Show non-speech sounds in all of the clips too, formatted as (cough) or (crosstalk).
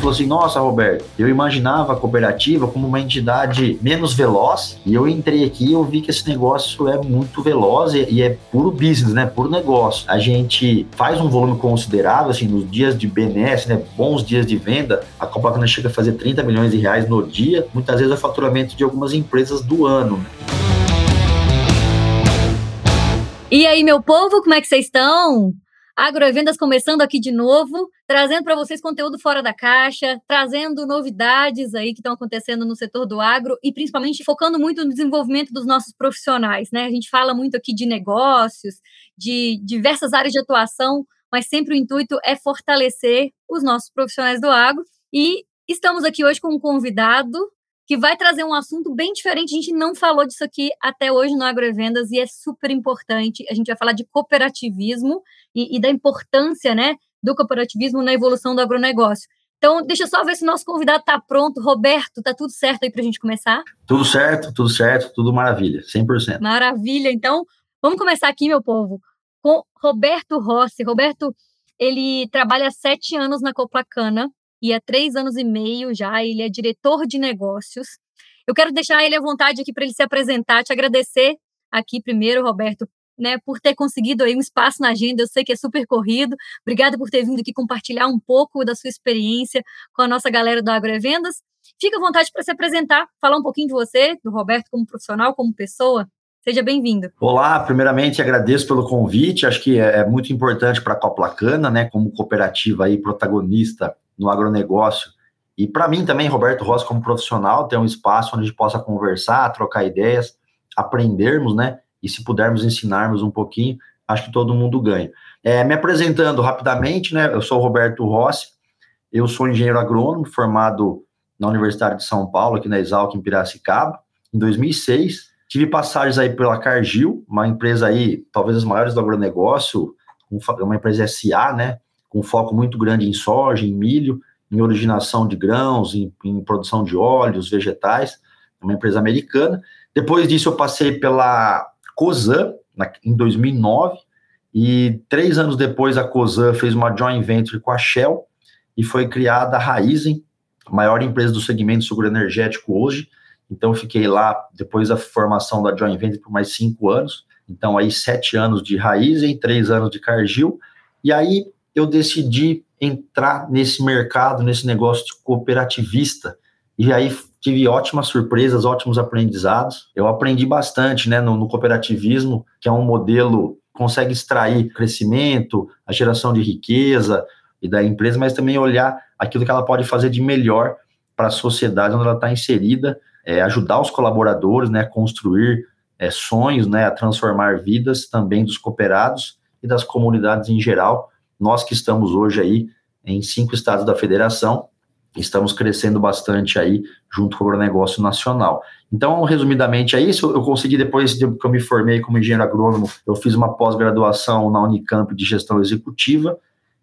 falou assim: Nossa, Roberto, eu imaginava a cooperativa como uma entidade menos veloz, e eu entrei aqui e eu vi que esse negócio é muito veloz e, e é puro business, né? Puro negócio. A gente faz um volume considerável, assim, nos dias de BNS, né? Bons dias de venda, a Copa chega a fazer 30 milhões de reais no dia, muitas vezes é o faturamento de algumas empresas do ano. Né? E aí, meu povo, como é que vocês estão? Agrovendas começando aqui de novo, trazendo para vocês conteúdo fora da caixa, trazendo novidades aí que estão acontecendo no setor do agro e principalmente focando muito no desenvolvimento dos nossos profissionais, né? A gente fala muito aqui de negócios, de diversas áreas de atuação, mas sempre o intuito é fortalecer os nossos profissionais do agro e estamos aqui hoje com um convidado que vai trazer um assunto bem diferente. A gente não falou disso aqui até hoje no Agrovendas e é super importante. A gente vai falar de cooperativismo e, e da importância né, do cooperativismo na evolução do agronegócio. Então, deixa eu só ver se o nosso convidado está pronto. Roberto, está tudo certo aí para a gente começar? Tudo certo, tudo certo, tudo maravilha, 100%. Maravilha. Então, vamos começar aqui, meu povo, com Roberto Rossi. Roberto, ele trabalha sete anos na Coplacana, e há três anos e meio já ele é diretor de negócios. Eu quero deixar ele à vontade aqui para ele se apresentar, te agradecer aqui primeiro, Roberto, né, por ter conseguido aí um espaço na agenda. Eu sei que é super corrido. Obrigada por ter vindo aqui compartilhar um pouco da sua experiência com a nossa galera do Agrovendas. Fica à vontade para se apresentar, falar um pouquinho de você, do Roberto como profissional, como pessoa. Seja bem-vindo. Olá, primeiramente agradeço pelo convite. Acho que é, é muito importante para a Coplacana, né, como cooperativa aí protagonista no agronegócio. E para mim também, Roberto Rossi, como profissional, ter um espaço onde a gente possa conversar, trocar ideias, aprendermos, né? E se pudermos ensinarmos um pouquinho, acho que todo mundo ganha. É, me apresentando rapidamente, né? Eu sou o Roberto Rossi, eu sou engenheiro agrônomo, formado na Universidade de São Paulo, aqui na Exalc, em Piracicaba, em 2006. Tive passagens aí pela Cargill, uma empresa aí, talvez as maiores do agronegócio, uma empresa SA, né? Com foco muito grande em soja, em milho, em originação de grãos, em, em produção de óleos, vegetais, uma empresa americana. Depois disso, eu passei pela COSAN, na, em 2009, e três anos depois, a COSAN fez uma joint venture com a Shell e foi criada a Raizen, a maior empresa do segmento seguro energético hoje. Então, fiquei lá depois da formação da joint venture por mais cinco anos. Então, aí, sete anos de Raizen, três anos de Cargill. E aí, eu decidi entrar nesse mercado, nesse negócio cooperativista. E aí tive ótimas surpresas, ótimos aprendizados. Eu aprendi bastante né, no, no cooperativismo, que é um modelo que consegue extrair crescimento, a geração de riqueza e da empresa, mas também olhar aquilo que ela pode fazer de melhor para a sociedade onde ela está inserida, é, ajudar os colaboradores né, a construir é, sonhos, né, a transformar vidas também dos cooperados e das comunidades em geral, nós que estamos hoje aí em cinco estados da federação, estamos crescendo bastante aí junto com o negócio nacional. Então, resumidamente é isso. Eu consegui, depois de que eu me formei como engenheiro agrônomo, eu fiz uma pós-graduação na Unicamp de gestão executiva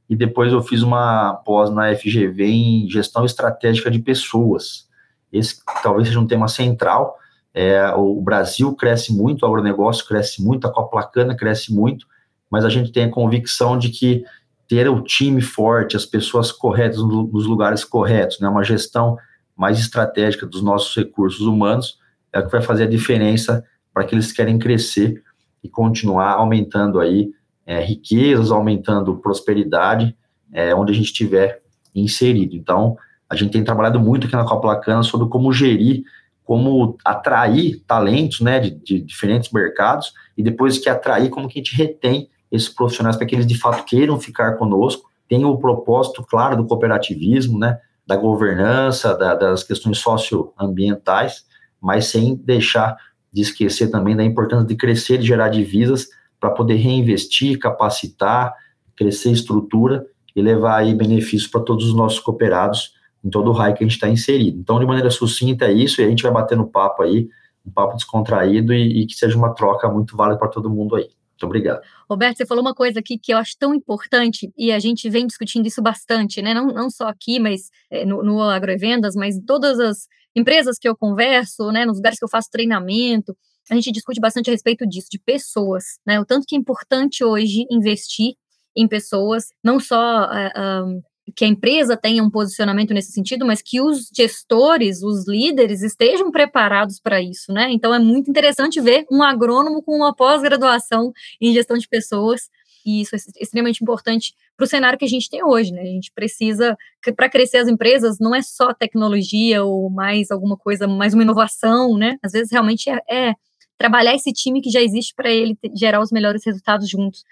e depois eu fiz uma pós na FGV em gestão estratégica de pessoas. Esse talvez seja um tema central. É, o Brasil cresce muito, o agronegócio cresce muito, a Coplacana cresce muito, mas a gente tem a convicção de que ter o time forte, as pessoas corretas nos lugares corretos, né? uma gestão mais estratégica dos nossos recursos humanos é o que vai fazer a diferença para que eles querem crescer e continuar aumentando aí é, riquezas, aumentando prosperidade, é, onde a gente estiver inserido. Então, a gente tem trabalhado muito aqui na Coplacana sobre como gerir, como atrair talentos, né, de, de diferentes mercados, e depois que atrair, como que a gente retém esses profissionais para que eles de fato queiram ficar conosco, tenham o propósito claro do cooperativismo, né, da governança, da, das questões socioambientais, mas sem deixar de esquecer também da importância de crescer e gerar divisas para poder reinvestir, capacitar, crescer estrutura e levar aí benefícios para todos os nossos cooperados em todo o raio que a gente está inserido. Então, de maneira sucinta é isso, e a gente vai batendo papo aí, um papo descontraído e, e que seja uma troca muito válida para todo mundo aí. Muito obrigado. Roberto, você falou uma coisa aqui que eu acho tão importante e a gente vem discutindo isso bastante, né? Não, não só aqui, mas é, no, no Agrovendas, mas todas as empresas que eu converso, né? Nos lugares que eu faço treinamento, a gente discute bastante a respeito disso, de pessoas, né? O tanto que é importante hoje investir em pessoas, não só uh, um, que a empresa tenha um posicionamento nesse sentido, mas que os gestores, os líderes estejam preparados para isso, né? Então é muito interessante ver um agrônomo com uma pós-graduação em gestão de pessoas, e isso é extremamente importante para o cenário que a gente tem hoje, né? A gente precisa, para crescer as empresas, não é só tecnologia ou mais alguma coisa, mais uma inovação, né? Às vezes realmente é, é trabalhar esse time que já existe para ele gerar os melhores resultados juntos.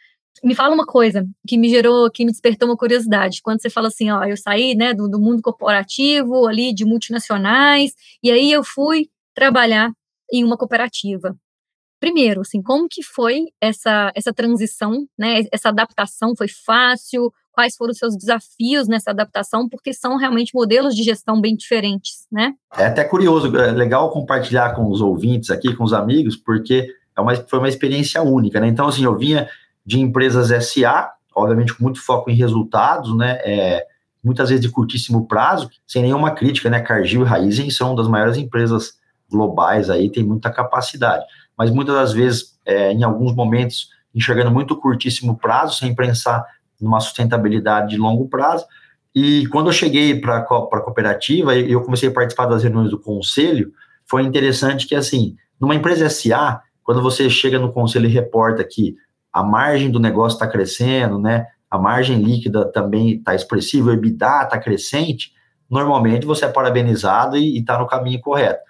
Me fala uma coisa que me gerou, que me despertou uma curiosidade. Quando você fala assim, ó, eu saí, né, do, do mundo corporativo, ali de multinacionais, e aí eu fui trabalhar em uma cooperativa. Primeiro, assim, como que foi essa, essa transição, né, essa adaptação? Foi fácil? Quais foram os seus desafios nessa adaptação? Porque são realmente modelos de gestão bem diferentes, né? É até curioso, é legal compartilhar com os ouvintes aqui, com os amigos, porque é uma, foi uma experiência única, né? Então, assim, eu vinha de empresas SA, obviamente com muito foco em resultados, né? É, muitas vezes de curtíssimo prazo, sem nenhuma crítica, né? Cargill e Raizen são das maiores empresas globais aí, tem muita capacidade. Mas muitas das vezes, é, em alguns momentos, enxergando muito curtíssimo prazo, sem pensar numa sustentabilidade de longo prazo. E quando eu cheguei para a cooperativa, eu comecei a participar das reuniões do conselho, foi interessante que, assim, numa empresa SA, quando você chega no conselho e reporta que a margem do negócio está crescendo, né? A margem líquida também está expressiva, o EBITDA está crescente, normalmente você é parabenizado e está no caminho correto.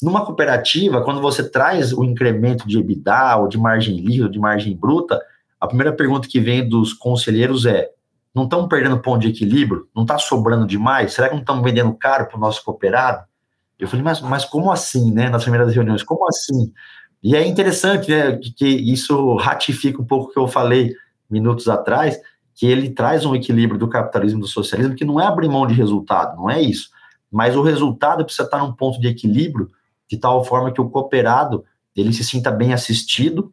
Numa cooperativa, quando você traz o incremento de EBITDA, ou de margem líquida, de margem bruta, a primeira pergunta que vem dos conselheiros é: não estamos perdendo ponto de equilíbrio? Não está sobrando demais? Será que não estamos vendendo caro para o nosso cooperado? Eu falei, mas, mas como assim, né? Nas primeiras reuniões, como assim? E é interessante, né, que, que isso ratifica um pouco o que eu falei minutos atrás, que ele traz um equilíbrio do capitalismo e do socialismo, que não é abrir mão de resultado, não é isso. Mas o resultado precisa estar num ponto de equilíbrio, de tal forma que o cooperado ele se sinta bem assistido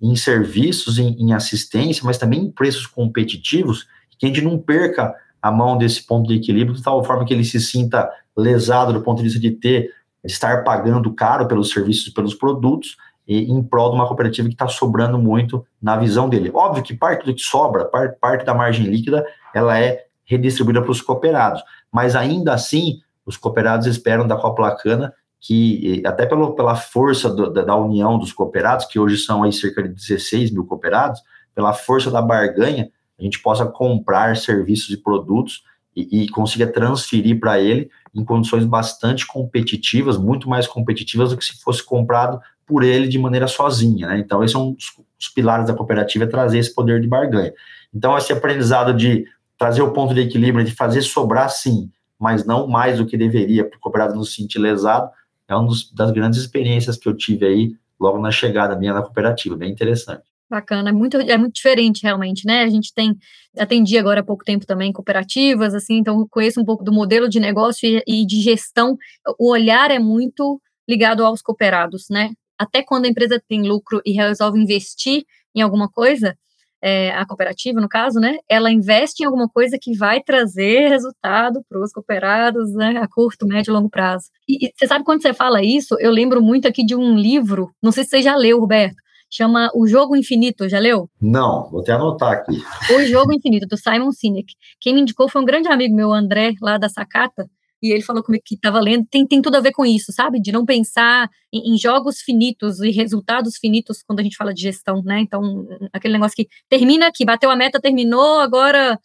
em serviços, em, em assistência, mas também em preços competitivos, que a gente não perca a mão desse ponto de equilíbrio, de tal forma que ele se sinta lesado do ponto de vista de ter estar pagando caro pelos serviços e pelos produtos, e, em prol de uma cooperativa que está sobrando muito na visão dele. Óbvio que parte do que sobra, parte, parte da margem líquida, ela é redistribuída para os cooperados, mas ainda assim, os cooperados esperam da Coplacana que, até pelo, pela força do, da, da, união dos cooperados, que hoje são aí cerca de 16 mil cooperados, pela força da barganha, a gente possa comprar serviços e produtos e, e consiga transferir para ele em condições bastante competitivas, muito mais competitivas do que se fosse comprado por ele de maneira sozinha, né? Então, esses são os, os pilares da cooperativa, é trazer esse poder de barganha. Então, esse aprendizado de trazer o ponto de equilíbrio, de fazer sobrar sim, mas não mais do que deveria para o cooperado não se sentir lesado, é uma das grandes experiências que eu tive aí logo na chegada minha na cooperativa, bem interessante. Bacana, é muito, é muito diferente realmente, né? A gente tem, atendi agora há pouco tempo também cooperativas, assim, então conheço um pouco do modelo de negócio e, e de gestão. O olhar é muito ligado aos cooperados, né? Até quando a empresa tem lucro e resolve investir em alguma coisa, é, a cooperativa, no caso, né, ela investe em alguma coisa que vai trazer resultado para os cooperados né, a curto, médio e longo prazo. E, e, você sabe quando você fala isso, eu lembro muito aqui de um livro, não sei se você já leu, Roberto, chama O Jogo Infinito, já leu? Não, vou até anotar aqui. O Jogo Infinito, do Simon Sinek. Quem me indicou foi um grande amigo meu, André, lá da Sacata, e ele falou comigo que estava lendo, tem, tem tudo a ver com isso, sabe? De não pensar em, em, jogos finitos e resultados finitos quando a gente fala de gestão, né? Então, aquele negócio que termina aqui, bateu a meta, terminou, agora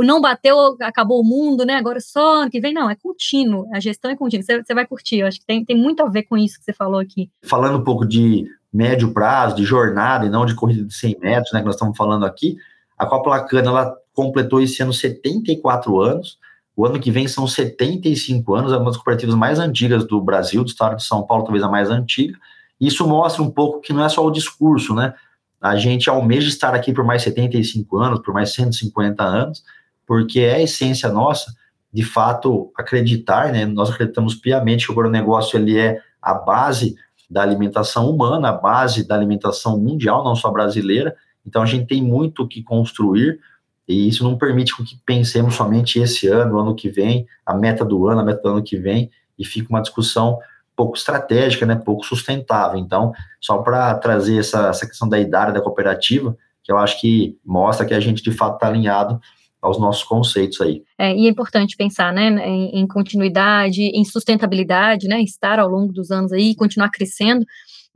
não bateu, acabou o mundo, né? Agora só ano que vem, não, é contínuo, a gestão é contínua, você, você vai curtir, eu acho que tem, tem muito a ver com isso que você falou aqui. Falando um pouco de médio prazo, de jornada e não de corrida de 100 metros, né, que nós estamos falando aqui, a Copa Lacana, ela completou esse ano 74 anos, o ano que vem são 75 anos, é uma das cooperativas mais antigas do Brasil, do estado de São Paulo, talvez a mais antiga, isso mostra um pouco que não é só o discurso, né, a gente almeja estar aqui por mais 75 anos, por mais 150 anos, porque é a essência nossa, de fato, acreditar, né, nós acreditamos piamente que o agronegócio ele é a base da alimentação humana, a base da alimentação mundial, não só brasileira. Então a gente tem muito o que construir e isso não permite que pensemos somente esse ano, ano que vem, a meta do ano, a meta do ano que vem, e fica uma discussão pouco estratégica, né, pouco sustentável. Então, só para trazer essa, essa questão da idade da cooperativa, que eu acho que mostra que a gente de fato está alinhado aos nossos conceitos aí. É, e é importante pensar, né, em, em, continuidade, em sustentabilidade, né, estar ao longo dos anos aí, continuar crescendo,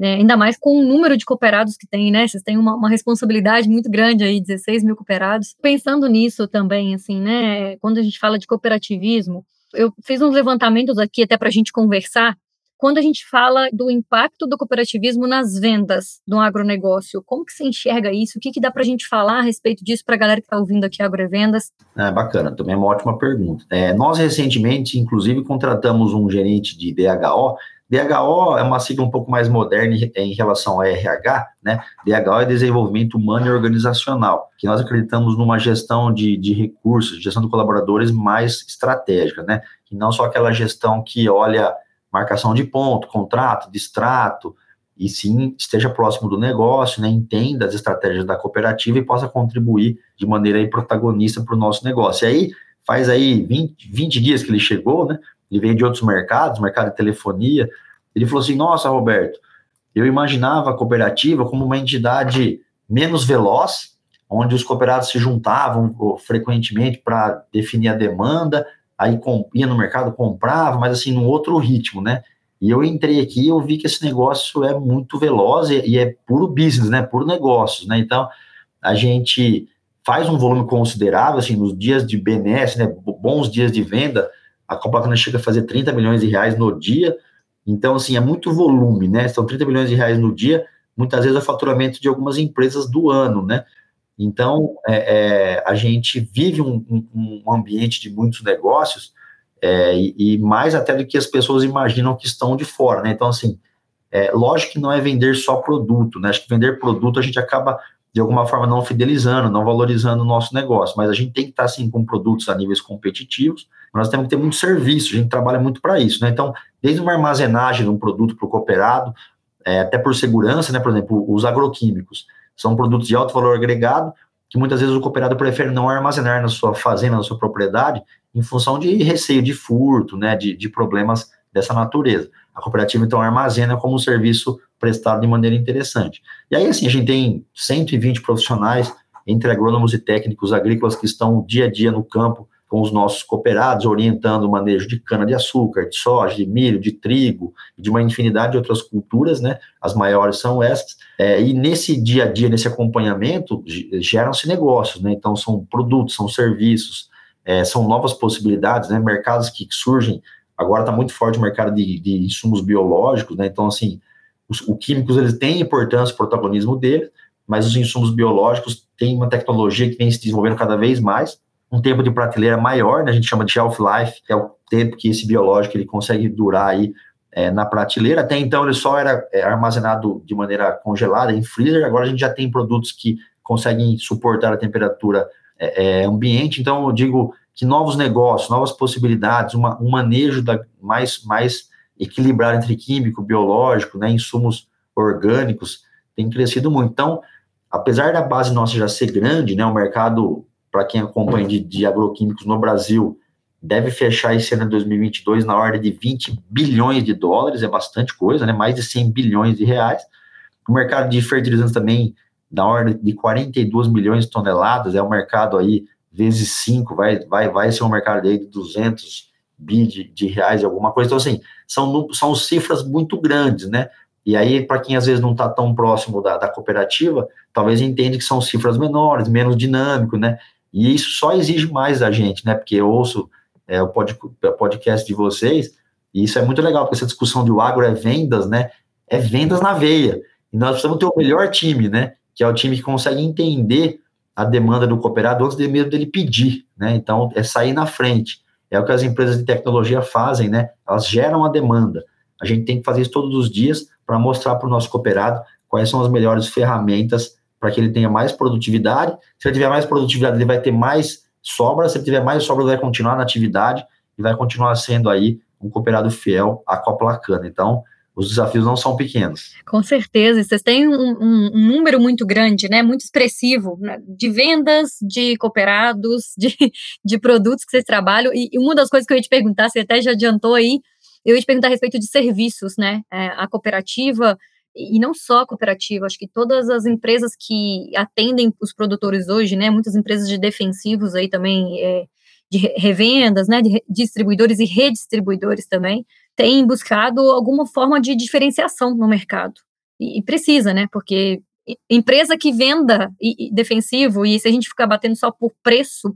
né, ainda mais com o número de cooperados que tem, né, vocês têm uma, uma, responsabilidade muito grande aí, 16 mil cooperados. Pensando nisso também, assim, né, quando a gente fala de cooperativismo, eu fiz uns levantamentos aqui até para a gente conversar, quando a gente fala do impacto do cooperativismo nas vendas do agronegócio, como que você enxerga isso? O que, que dá para a gente falar a respeito disso para a galera que está ouvindo aqui Agrovendas? É bacana, também é uma ótima pergunta. É, nós recentemente, inclusive, contratamos um gerente de DHO. DHO é uma sigla um pouco mais moderna em relação a RH, né? DHO é Desenvolvimento Humano e Organizacional, que nós acreditamos numa gestão de, de recursos, gestão de colaboradores mais estratégica, né? E não só aquela gestão que olha marcação de ponto, contrato, distrato, e sim esteja próximo do negócio, né, entenda as estratégias da cooperativa e possa contribuir de maneira aí, protagonista para o nosso negócio. E aí, faz aí 20, 20 dias que ele chegou, né, ele veio de outros mercados, mercado de telefonia, ele falou assim, nossa, Roberto, eu imaginava a cooperativa como uma entidade menos veloz, onde os cooperados se juntavam frequentemente para definir a demanda, aí ia no mercado, comprava, mas assim, num outro ritmo, né? E eu entrei aqui e eu vi que esse negócio é muito veloz e, e é puro business, né? Puro negócios, né? Então, a gente faz um volume considerável, assim, nos dias de BNS, né? Bons dias de venda, a Copa chega a fazer 30 milhões de reais no dia. Então, assim, é muito volume, né? São 30 milhões de reais no dia, muitas vezes é o faturamento de algumas empresas do ano, né? Então, é, é, a gente vive um, um, um, ambiente de muitos negócios, é, e, e, mais até do que as pessoas imaginam que estão de fora, né? Então, assim, é, lógico que não é vender só produto, né? Acho que vender produto a gente acaba, de alguma forma, não fidelizando, não valorizando o nosso negócio, mas a gente tem que estar, assim, com produtos a níveis competitivos, nós temos que ter muito serviço, a gente trabalha muito para isso, né? Então, desde uma armazenagem de um produto para o cooperado, é, até por segurança, né? Por exemplo, os agroquímicos, são produtos de alto valor agregado, que muitas vezes o cooperado prefere não armazenar na sua fazenda, na sua propriedade, em função de receio de furto, né, de, de problemas dessa natureza. A cooperativa, então, armazena como um serviço prestado de maneira interessante. E aí, assim, a gente tem 120 profissionais, entre agrônomos e técnicos agrícolas, que estão dia a dia no campo, com os nossos cooperados, orientando o manejo de cana-de-açúcar, de soja, de milho, de trigo, de uma infinidade de outras culturas, né? As maiores são essas. É, e nesse dia a dia, nesse acompanhamento, geram-se negócios, né? Então, são produtos, são serviços, é, são novas possibilidades, né? Mercados que, surgem. Agora está muito forte o mercado de, de, insumos biológicos, né? Então, assim, os, os químicos, eles têm importância, o protagonismo deles, mas os insumos biológicos têm uma tecnologia que vem se desenvolvendo cada vez mais, um tempo de prateleira maior, né, a gente chama de shelf life, que é o tempo que esse biológico ele consegue durar aí é, na prateleira. Até então ele só era é, armazenado de maneira congelada em freezer, agora a gente já tem produtos que conseguem suportar a temperatura é, é ambiente. Então eu digo que novos negócios, novas possibilidades, uma, um manejo da, mais, mais equilibrado entre químico, biológico, né, insumos orgânicos, tem crescido muito. Então, apesar da base nossa já ser grande, né, o mercado para quem acompanha de, de, agroquímicos no Brasil, deve fechar esse ano de 2022 na ordem de 20 bilhões de dólares, é bastante coisa, né? Mais de 100 bilhões de reais. O mercado de fertilizantes também na ordem de 42 milhões de toneladas, é um mercado aí vezes 5, vai, vai, vai ser um mercado aí de 200 bi de, de reais, alguma coisa. Então, assim, são, são cifras muito grandes, né? E aí, para quem às vezes não está tão próximo da, da cooperativa, talvez entenda que são cifras menores, menos dinâmico, né? E isso só exige mais da gente, né? Porque eu ouço é, o podcast de vocês, e isso é muito legal, porque essa discussão de o agro é vendas, né? É vendas na veia. E nós precisamos ter o melhor time, né? Que é o time que consegue entender a demanda do cooperado antes de mesmo dele pedir, né? Então, é sair na frente. É o que as empresas de tecnologia fazem, né? Elas geram a demanda. A gente tem que fazer isso todos os dias para mostrar para o nosso cooperado quais são as melhores ferramentas para que ele tenha mais produtividade. Se ele tiver mais produtividade, ele vai ter mais sobra. Se ele tiver mais sobra, ele vai continuar na atividade e vai continuar sendo aí um cooperado fiel à Coplacana. Então, os desafios não são pequenos. Com certeza, vocês têm um, um, um número muito grande, né, muito expressivo, né, de vendas, de cooperados, (laughs) de, de produtos que vocês trabalham, e, e uma das coisas que eu ia te perguntar, você até já adiantou aí, eu ia te perguntar a respeito de serviços, né, é, a cooperativa e não só a cooperativa, acho que todas as empresas que atendem os produtores hoje, né, muitas empresas de defensivos aí também, é, de revendas, né, de distribuidores e redistribuidores também, têm buscado alguma forma de diferenciação no mercado. E, e precisa, né, porque empresa que venda e, e defensivo, e se a gente ficar batendo só por preço,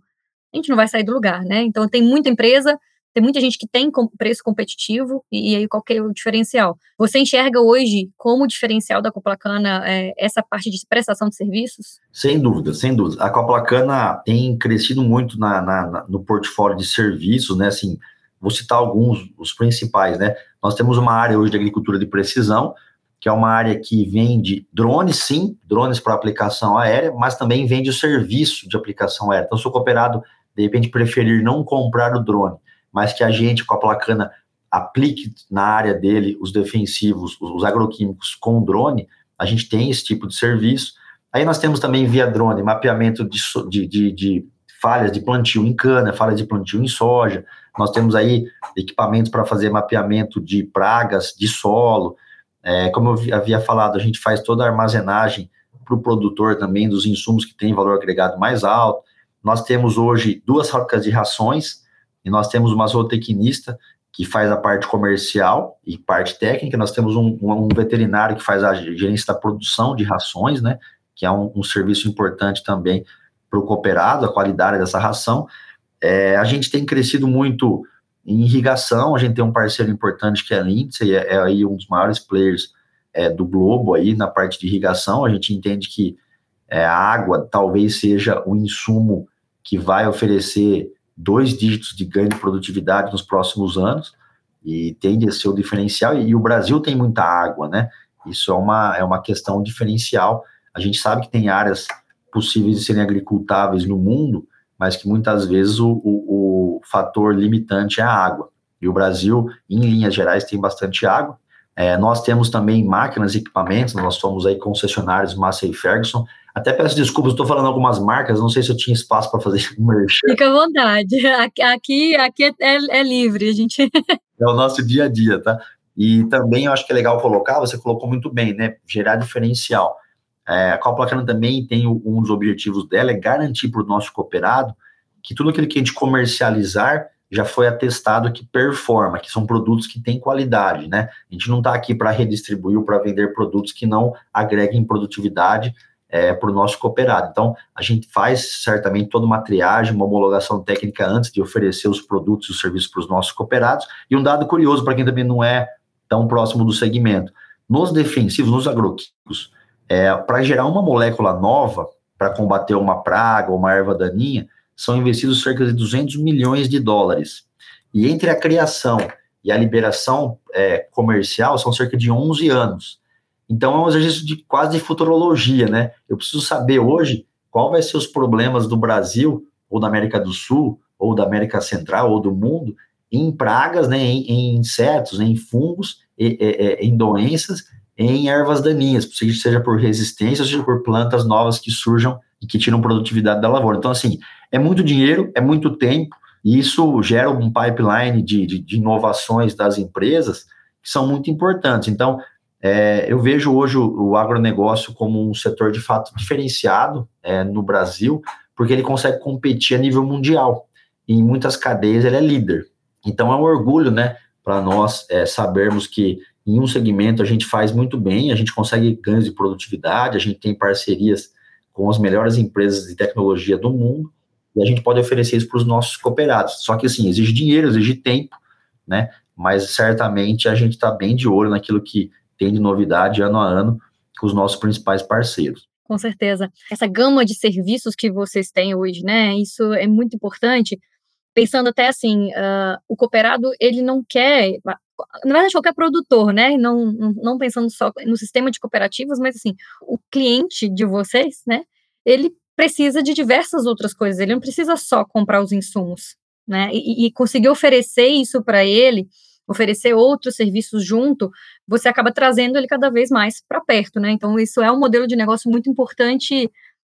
a gente não vai sair do lugar, né? Então, tem muita empresa tem muita gente que tem preço competitivo, e, e aí qual é o diferencial? Você enxerga hoje como diferencial da Coplacana é, essa parte de prestação de serviços? Sem dúvida, sem dúvida. A Coplacana tem crescido muito na, na, na, no portfólio de serviços, né? Assim, vou citar alguns, os principais, né? Nós temos uma área hoje de agricultura de precisão, que é uma área que vende drones, sim, drones para aplicação aérea, mas também vende o serviço de aplicação aérea. Então, se o cooperado, de repente, preferir não comprar o drone, mas que a gente, com a placana, aplique na área dele os defensivos, os agroquímicos com drone, a gente tem esse tipo de serviço. Aí nós temos também via drone mapeamento de, de, de, de falhas de plantio em cana, falhas de plantio em soja. Nós temos aí equipamentos para fazer mapeamento de pragas de solo. É, como eu havia falado, a gente faz toda a armazenagem para o produtor também dos insumos que têm valor agregado mais alto. Nós temos hoje duas fábricas de rações, e nós temos uma zootecnista que faz a parte comercial e parte técnica, nós temos um, um veterinário que faz a gerência da produção de rações, né, que é um, um serviço importante também para o cooperado, a qualidade dessa ração. É, a gente tem crescido muito em irrigação, a gente tem um parceiro importante que é a Lindsay, é, é aí um dos maiores players é, do globo aí na parte de irrigação, a gente entende que é, a água talvez seja o insumo que vai oferecer dois dígitos de ganho de produtividade nos próximos anos e tende a ser o diferencial. E, o Brasil tem muita água, né? Isso é uma, é uma questão diferencial. A gente sabe que tem áreas possíveis de serem agricultáveis no mundo, mas que muitas vezes o, o, o fator limitante é a água. E o Brasil, em linhas gerais, tem bastante água. É, nós temos também máquinas e equipamentos, nós somos aí concessionários Massey Ferguson, até peço desculpas, estou falando algumas marcas, não sei se eu tinha espaço para fazer (laughs) merchan. Fica à vontade, aqui, aqui é, é livre, a gente. (laughs) É o nosso dia a dia, tá? E também eu acho que é legal colocar, você colocou muito bem, né? Gerar diferencial. É, a Calplacana também tem um dos objetivos dela é garantir para o nosso cooperado que tudo aquilo que a gente comercializar já foi atestado que performa, que são produtos que têm qualidade, né? A gente não está aqui para redistribuir ou para vender produtos que não agreguem produtividade é, para o nosso cooperado. Então, a gente faz certamente toda uma triagem, uma homologação técnica antes de oferecer os produtos e os serviços para os nossos cooperados. E um dado curioso para quem também não é tão próximo do segmento: nos defensivos, nos agroquímicos, é, para gerar uma molécula nova para combater uma praga ou uma erva daninha, são investidos cerca de 200 milhões de dólares. E entre a criação e a liberação é, comercial são cerca de 11 anos. Então é um exercício de quase de futurologia, né? Eu preciso saber hoje qual vai ser os problemas do Brasil ou da América do Sul ou da América Central ou do mundo em pragas, né, em, em insetos, em fungos, em, em doenças, em ervas daninhas, seja por resistência, seja por plantas novas que surjam e que tiram produtividade da lavoura. Então, assim, é muito dinheiro, é muito tempo, e isso gera um pipeline de, de, de inovações das empresas que são muito importantes. Então, é, eu vejo hoje o, o, agronegócio como um setor de fato diferenciado é, no Brasil, porque ele consegue competir a nível mundial. E em muitas cadeias ele é líder. Então é um orgulho, né, para nós é, sabermos que em um segmento a gente faz muito bem, a gente consegue ganhos de produtividade, a gente tem parcerias com as melhores empresas de tecnologia do mundo e a gente pode oferecer isso para os nossos cooperados. Só que assim, exige dinheiro, exige tempo, né? Mas certamente a gente está bem de olho naquilo que tem de novidade ano a ano com os nossos principais parceiros. Com certeza. Essa gama de serviços que vocês têm hoje, né? Isso é muito importante. Pensando até assim, uh, o cooperado, ele não quer, na verdade, qualquer produtor, né? Não, não pensando só no sistema de cooperativas, mas assim, o cliente de vocês, né? Ele precisa de diversas outras coisas, ele não precisa só comprar os insumos, né? E, e conseguir oferecer isso para ele oferecer outros serviços junto, você acaba trazendo ele cada vez mais para perto, né? Então, isso é um modelo de negócio muito importante,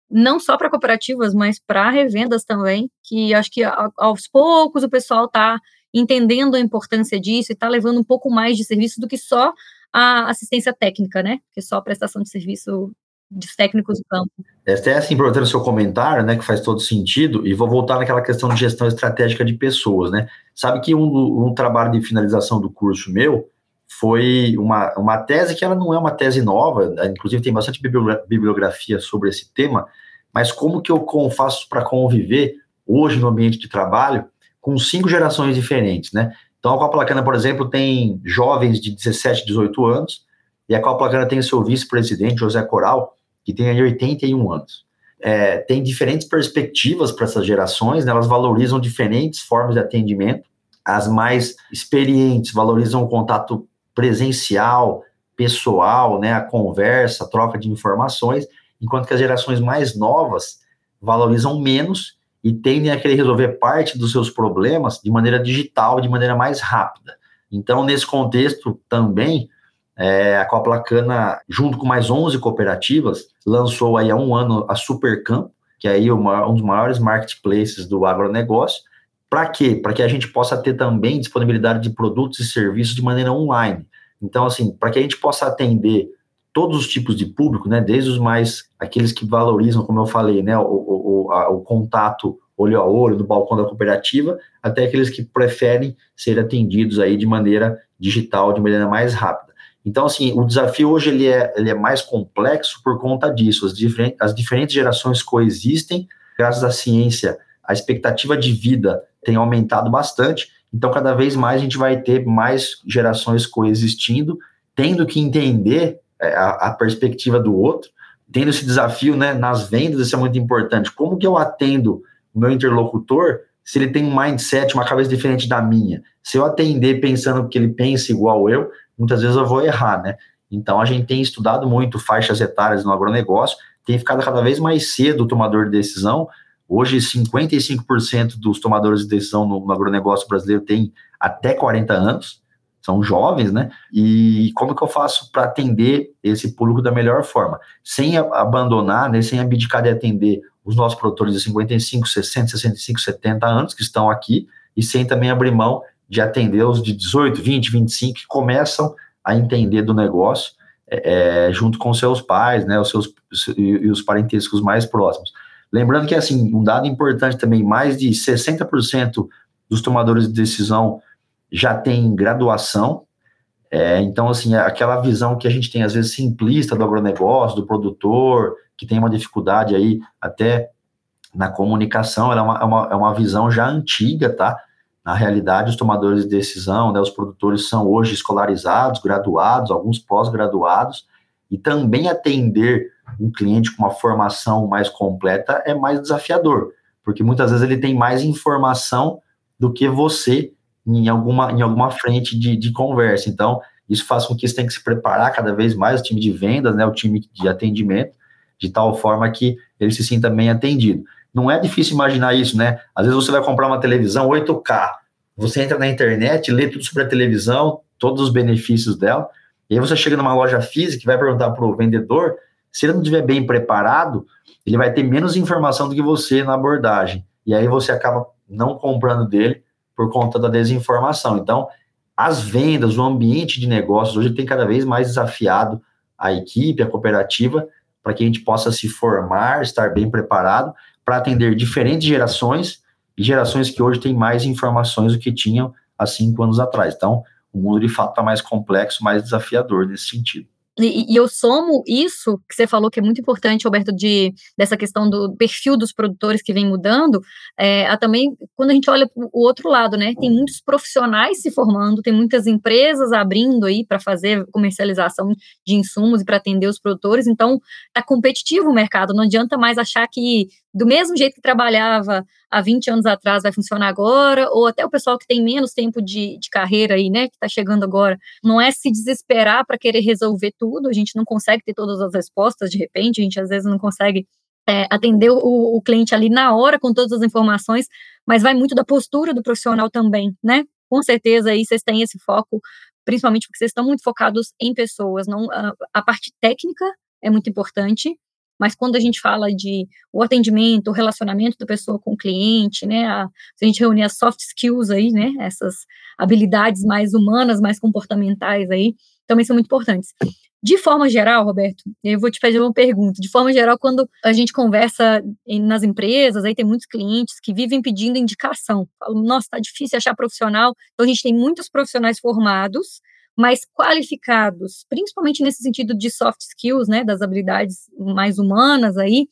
não só para cooperativas, mas para revendas também, que acho que aos poucos o pessoal está entendendo a importância disso e está levando um pouco mais de serviço do que só a assistência técnica, né? Que é só a prestação de serviço dos técnicos do campo. Até assim, aproveitando o seu comentário, né, que faz todo sentido, e vou voltar naquela questão de gestão estratégica de pessoas, né? Sabe que um, um trabalho de finalização do curso meu foi uma, uma tese que ela não é uma tese nova, inclusive tem bastante bibliografia sobre esse tema, mas como que eu faço para conviver hoje no ambiente de trabalho com cinco gerações diferentes, né? Então, a Copa por exemplo, tem jovens de 17, 18 anos, e a Copa tem seu vice-presidente, José Coral, que tem aí 81 anos. É, tem diferentes perspectivas para essas gerações, né? elas valorizam diferentes formas de atendimento. As mais experientes valorizam o contato presencial, pessoal, né? a conversa, a troca de informações, enquanto que as gerações mais novas valorizam menos e tendem a querer resolver parte dos seus problemas de maneira digital, de maneira mais rápida. Então, nesse contexto também, é, a Coplacana, junto com mais 11 cooperativas, lançou aí há um ano a Supercamp, que é aí um dos maiores marketplaces do agronegócio. Para quê? Para que a gente possa ter também disponibilidade de produtos e serviços de maneira online. Então, assim, para que a gente possa atender todos os tipos de público, né, desde os mais, aqueles que valorizam, como eu falei, né, o, o, a, o contato olho a olho no balcão da cooperativa, até aqueles que preferem ser atendidos aí de maneira digital, de maneira mais rápida. Então, assim, o desafio hoje ele é, ele é mais complexo por conta disso. As, diferentes, as diferentes gerações coexistem, graças à ciência, a expectativa de vida tem aumentado bastante, então cada vez mais a gente vai ter mais gerações coexistindo, tendo que entender é, a, a, perspectiva do outro, tendo esse desafio né, nas vendas, isso é muito importante. Como que eu atendo o meu interlocutor se ele tem um mindset, uma cabeça diferente da minha? Se eu atender pensando que ele pensa igual eu, muitas vezes eu vou errar, né? Então a gente tem estudado muito faixas etárias no agronegócio, tem ficado cada vez mais cedo o tomador de decisão. Hoje, 55% dos tomadores de decisão no, no agronegócio brasileiro têm até 40 anos são jovens, né? E como que eu faço para atender esse público da melhor forma? Sem abandonar, né, sem abdicar de atender os nossos produtores de 55, 60, 65, 70 anos que estão aqui e sem também abrir mão de atender os de 18, 20, 25 que começam a entender do negócio é, é junto com seus pais, né, os seus e os parentescos mais próximos. Lembrando que assim, um dado importante também, mais de 60% dos tomadores de decisão já tem graduação. É, então, assim, aquela visão que a gente tem, às vezes, simplista do agronegócio, do produtor, que tem uma dificuldade aí até na comunicação, ela é uma, é uma, é uma visão já antiga, tá? Na realidade, os tomadores de decisão, né, os produtores são hoje escolarizados, graduados, alguns pós-graduados, e também atender um cliente com uma formação mais completa é mais desafiador, porque muitas vezes ele tem mais informação do que você em alguma, em alguma frente de, de conversa. Então, isso faz com que você tenha que se preparar cada vez mais, o time de vendas, né, o time de atendimento, de tal forma que ele se sinta bem atendido. Não é difícil imaginar isso, né? Às vezes você vai comprar uma televisão 8K, você entra na internet, lê tudo sobre a televisão, todos os benefícios dela, e aí você chega numa loja física e vai perguntar para o vendedor, se ele não estiver bem preparado, ele vai ter menos informação do que você na abordagem. E aí você acaba não comprando dele por conta da desinformação. Então, as vendas, o ambiente de negócios hoje tem cada vez mais desafiado a equipe, a cooperativa, para que a gente possa se formar, estar bem preparado para atender diferentes gerações e gerações que hoje têm mais informações do que tinham há cinco anos atrás. Então, o mundo de fato está mais complexo, mais desafiador nesse sentido. E, e, eu somo isso que você falou que é muito importante, Roberto, de dessa questão do perfil dos produtores que vem mudando, é, a também quando a gente olha o outro lado, né? Tem muitos profissionais se formando, tem muitas empresas abrindo aí para fazer comercialização de insumos e para atender os produtores, então tá competitivo o mercado, não adianta mais achar que do mesmo jeito que trabalhava há 20 anos atrás vai funcionar agora, ou até o pessoal que tem menos tempo de, de carreira aí, né, que está chegando agora, não é se desesperar para querer resolver tudo, a gente não consegue ter todas as respostas de repente, a gente às vezes não consegue é, atender o, o cliente ali na hora com todas as informações, mas vai muito da postura do profissional também, né? Com certeza aí vocês têm esse foco, principalmente porque vocês estão muito focados em pessoas, não a, a parte técnica é muito importante, mas quando a gente fala de o atendimento, o relacionamento da pessoa com o cliente, né, a, se a gente reunir as soft skills aí, né, essas habilidades mais humanas, mais comportamentais aí, também são muito importantes. De forma geral, Roberto, eu vou te fazer uma pergunta. De forma geral, quando a gente conversa nas empresas, aí tem muitos clientes que vivem pedindo indicação. Falam, nossa, tá difícil achar profissional. Então, a gente tem muitos profissionais formados, mas qualificados, principalmente nesse sentido de soft skills, né, das habilidades mais humanas aí,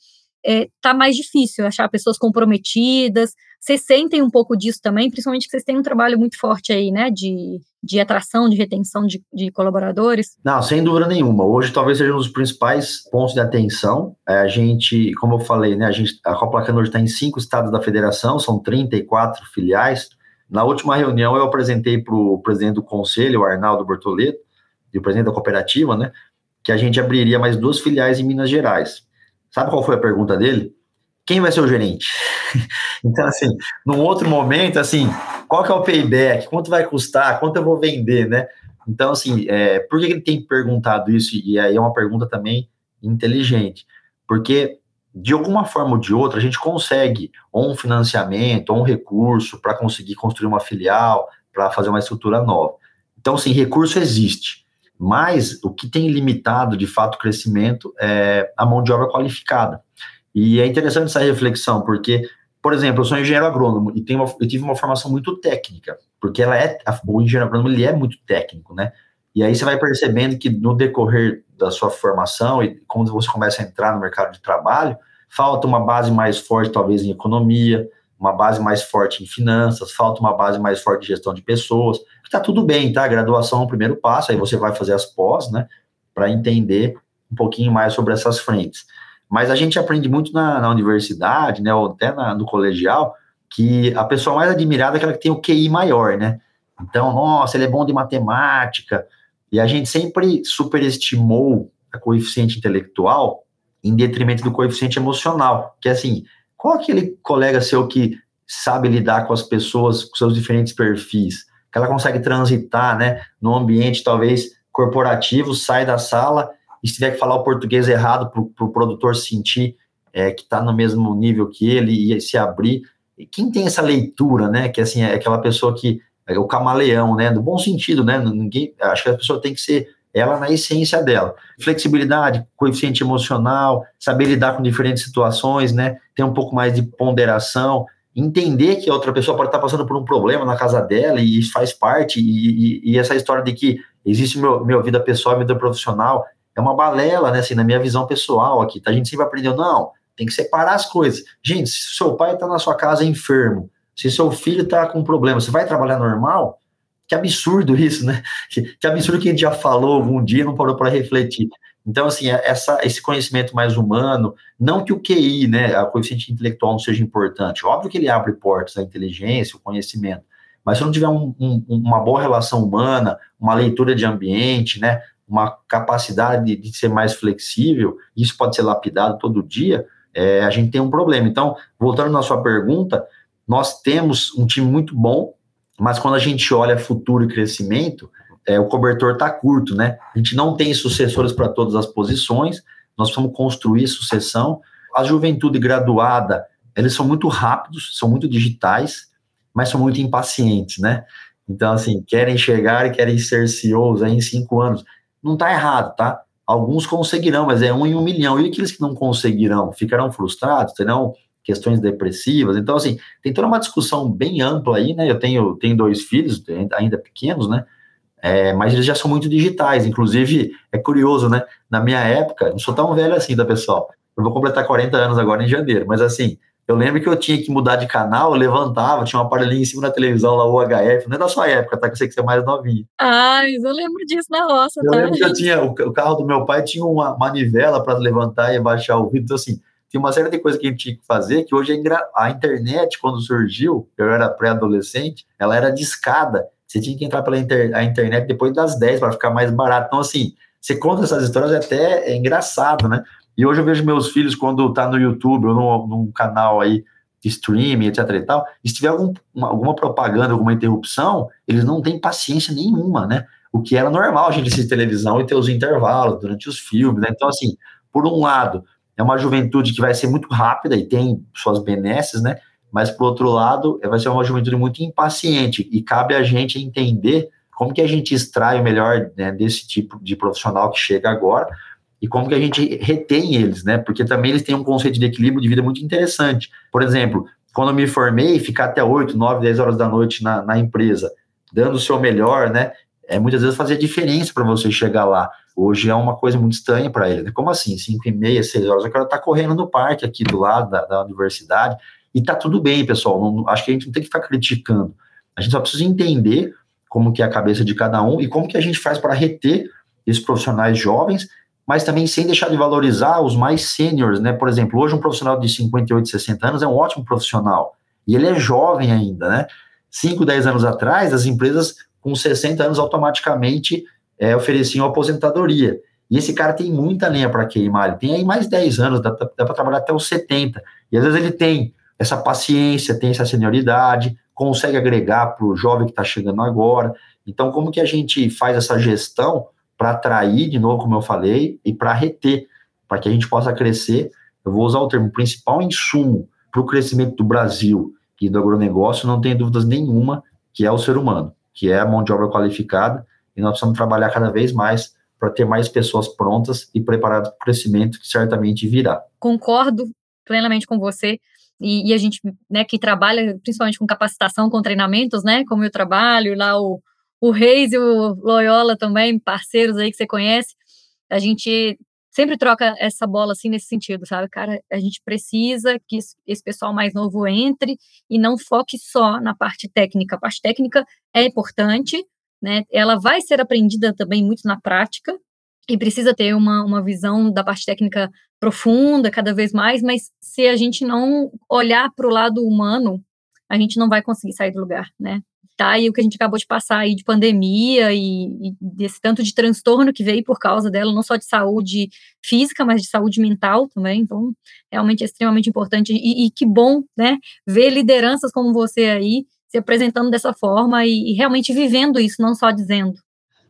é, tá mais difícil achar pessoas comprometidas. Vocês sentem um pouco disso também, principalmente que vocês têm um trabalho muito forte aí, né, de, de atração, de retenção de, de colaboradores? Não, sem dúvida nenhuma. Hoje talvez seja um dos principais pontos de atenção. É, a gente, como eu falei, né, a, gente, a Copa hoje está em cinco estados da federação, são 34 filiais. Na última reunião eu apresentei para o presidente do conselho, o Arnaldo Bortoleto, e o presidente da cooperativa, né, que a gente abriria mais duas filiais em Minas Gerais. Sabe qual foi a pergunta dele? Quem vai ser o gerente? (laughs) então, assim, num outro momento, assim, qual que é o payback? Quanto vai custar? Quanto eu vou vender, né? Então, assim, é, por que ele tem perguntado isso? E aí é uma pergunta também inteligente. Porque, de alguma forma ou de outra, a gente consegue ou um financiamento, ou um recurso para conseguir construir uma filial, para fazer uma estrutura nova. Então, assim, recurso existe. Mas o que tem limitado, de fato, o crescimento é a mão de obra qualificada. E é interessante essa reflexão, porque, por exemplo, eu sou engenheiro agrônomo e tenho uma, eu tive uma formação muito técnica, porque ela é, o engenheiro agrônomo ele é muito técnico, né? E aí você vai percebendo que no decorrer da sua formação e quando você começa a entrar no mercado de trabalho, falta uma base mais forte, talvez, em economia, uma base mais forte em finanças, falta uma base mais forte de gestão de pessoas. Está tudo bem, tá? Graduação é o primeiro passo, aí você vai fazer as pós, né? Para entender um pouquinho mais sobre essas frentes. Mas a gente aprende muito na, na universidade, né? Ou até na, no colegial, que a pessoa mais admirada é aquela que tem o QI maior, né? Então, nossa, ele é bom de matemática. E a gente sempre superestimou a coeficiente intelectual em detrimento do coeficiente emocional, que é assim, qual aquele colega seu que sabe lidar com as pessoas, com seus diferentes perfis? Que ela consegue transitar, né, no ambiente talvez corporativo, sai da sala e se tiver que falar o português errado para o pro produtor sentir é, que está no mesmo nível que ele e se abrir. E quem tem essa leitura, né, que assim é aquela pessoa que o camaleão, né, no bom sentido, né, ninguém, acho que a pessoa tem que ser ela na essência dela. Flexibilidade, coeficiente emocional, saber lidar com diferentes situações, né? Ter um pouco mais de ponderação, entender que a outra pessoa pode estar passando por um problema na casa dela e isso faz parte, e, e, e essa história de que existe meu, minha vida pessoal e vida profissional é uma balela, né? Assim, na minha visão pessoal aqui, tá? A gente sempre aprendeu, não, tem que separar as coisas. Gente, se seu pai está na sua casa enfermo, se seu filho está com um problema, você vai trabalhar normal? que absurdo isso, né? Que, que absurdo que a gente já falou algum dia não parou para refletir. Então, assim, é, essa, esse conhecimento mais humano, não que o QI, né, a coeficiente intelectual não seja importante, óbvio que ele abre portas à inteligência, o conhecimento, mas se não tiver um, um, uma boa relação humana, uma leitura de ambiente, né, uma capacidade de, de ser mais flexível, isso pode ser lapidado todo dia, é, a gente tem um problema. Então, voltando na sua pergunta, nós temos um time muito bom, mas quando a gente olha futuro e crescimento, é, o cobertor está curto, né? A gente não tem sucessores para todas as posições, nós vamos construir sucessão. A juventude graduada, eles são muito rápidos, são muito digitais, mas são muito impacientes, né? Então, assim, querem chegar e querem ser CEOs aí em cinco anos. Não está errado, tá? Alguns conseguirão, mas é um em um milhão. E aqueles que não conseguirão ficarão frustrados, terão questões depressivas. Então, assim, tem toda uma discussão bem ampla aí, né? Eu tenho, tenho dois filhos, ainda pequenos, né? É, mas eles já são muito digitais. Inclusive, é curioso, né? Na minha época, não sou tão velho assim, da tá, pessoal? Eu vou completar 40 anos agora em janeiro, mas assim, eu lembro que eu tinha que mudar de canal, eu levantava, tinha um aparelhinho em cima da televisão lá, o HF, não é da sua época, tá? Que eu sei que você é mais novinho. Ah, eu lembro disso na roça, eu tá? Eu lembro que eu tinha, o, carro do meu pai tinha uma manivela para levantar e baixar o vídeo, então assim, tem uma série de coisas que a gente tinha que fazer, que hoje a internet, quando surgiu, eu era pré-adolescente, ela era discada. Você tinha que entrar pela inter a internet depois das 10 para ficar mais barato. Então, assim, você conta essas histórias até é engraçado, né? E hoje eu vejo meus filhos, quando tá no YouTube ou no, num canal aí streaming, etc e tal, e se tiver algum, uma, alguma propaganda, alguma interrupção, eles não têm paciência nenhuma, né? O que era normal a gente assistir televisão e ter os intervalos durante os filmes, né? Então, assim, por um lado, é uma juventude que vai ser muito rápida e tem suas benesses, né? Mas, por outro lado, vai ser uma juventude muito impaciente e cabe a gente entender como que a gente extrai o melhor né, desse tipo de profissional que chega agora e como que a gente retém eles, né? Porque também eles têm um conceito de equilíbrio de vida muito interessante. Por exemplo, quando eu me formei, ficar até 8, 9, 10 horas da noite na, na empresa, dando o seu melhor, né? É, muitas vezes fazia diferença para você chegar lá. Hoje é uma coisa muito estranha para ele. Né? Como assim? 5 e meia, 6 horas, eu quero estar tá correndo no parque aqui do lado da, da universidade. E tá tudo bem, pessoal. Não, acho que a gente não tem que ficar criticando. A gente só precisa entender como que é a cabeça de cada um e como que a gente faz para reter esses profissionais jovens, mas também sem deixar de valorizar os mais sêniores, né? Por exemplo, hoje um profissional de 58, 60 anos é um ótimo profissional e ele é jovem ainda, né? 5, 10 anos atrás, as empresas com 60 anos automaticamente é, ofereciam aposentadoria. E esse cara tem muita lenha para queimar, ele tem aí mais 10 anos, dá, dá para trabalhar até os 70. E às vezes ele tem essa paciência, tem essa senioridade, consegue agregar para o jovem que está chegando agora. Então, como que a gente faz essa gestão para atrair, de novo, como eu falei, e para reter, para que a gente possa crescer? Eu vou usar o termo principal insumo para o crescimento do Brasil e do agronegócio, não tem dúvidas nenhuma, que é o ser humano, que é a mão de obra qualificada, e nós precisamos trabalhar cada vez mais para ter mais pessoas prontas e preparadas para o crescimento que certamente virá. Concordo plenamente com você e, e, a gente, né, que trabalha principalmente com capacitação, com treinamentos, né, como eu trabalho, lá o, o Reis e o Loyola também, parceiros aí que você conhece, a gente sempre troca essa bola assim nesse sentido, sabe? Cara, a gente precisa que esse pessoal mais novo entre e não foque só na parte técnica. A parte técnica é importante, né? Ela vai ser aprendida também muito na prática, e precisa ter uma, uma visão da parte técnica profunda cada vez mais, mas se a gente não olhar para o lado humano, a gente não vai conseguir sair do lugar, né? Tá aí o que a gente acabou de passar aí de pandemia e, e, desse tanto de transtorno que veio por causa dela, não só de saúde física, mas de saúde mental também. Então, realmente é extremamente importante. E, e que bom, né? Ver lideranças como você aí se apresentando dessa forma e, e realmente vivendo isso, não só dizendo.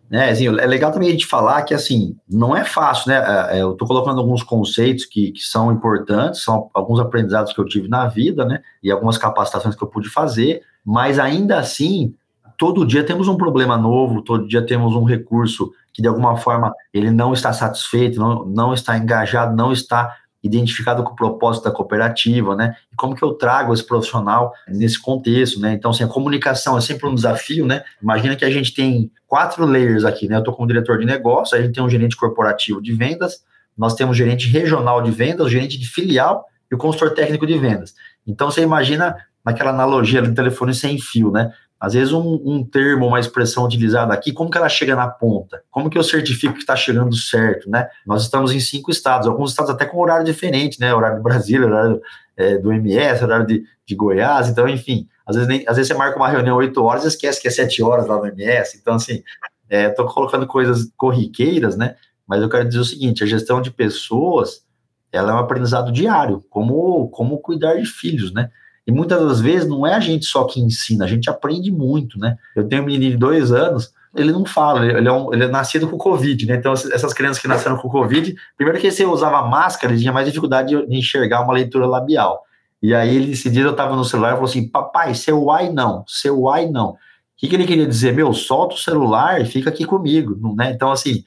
Assim, é legal também a gente falar que, assim, não é fácil, né? É, é, eu estou colocando alguns conceitos que, que são importantes, são alguns aprendizados que eu tive na vida, né? E algumas capacitações que eu pude fazer, mas ainda assim, todo dia temos um problema novo, todo dia temos um recurso que, de alguma forma, ele não está satisfeito, não, não está engajado, não está identificado com o propósito da cooperativa, né? E como que eu trago esse profissional nesse contexto, né? Então, assim, a comunicação é sempre um desafio, né? Imagina que a gente tem quatro layers aqui, né? Eu estou como diretor de negócio, a gente tem um gerente corporativo de vendas, nós temos gerente regional de vendas, gerente de filial e o consultor técnico de vendas. Então, você imagina naquela analogia do telefone sem fio, né? Às vezes um, um, termo, uma expressão utilizada aqui, como que ela chega na ponta? Como que eu certifico que está chegando certo, né? Nós estamos em cinco estados, alguns estados até com horário diferente, né? Horário de Brasília, horário é, do MS, horário de, de Goiás, então, enfim. Às vezes, nem, às vezes você marca uma reunião 8 horas e esquece que é 7 horas lá no MS. Então, assim, estou é, colocando coisas corriqueiras, né? Mas eu quero dizer o seguinte, a gestão de pessoas, ela é um aprendizado diário, como, como cuidar de filhos, né? E muitas das vezes não é a gente só que ensina, a gente aprende muito, né? Eu tenho um menino de dois anos, ele não fala, ele é, um, ele é nascido com Covid, né? Então, essas crianças que nasceram com Covid, primeiro que você usava máscara, ele tinha mais dificuldade de enxergar uma leitura labial. E aí, ele, esse dia eu estava no celular e falou assim: Papai, seu ai não, seu ai não. O que, que ele queria dizer? Meu, solta o celular e fica aqui comigo, né? Então, assim,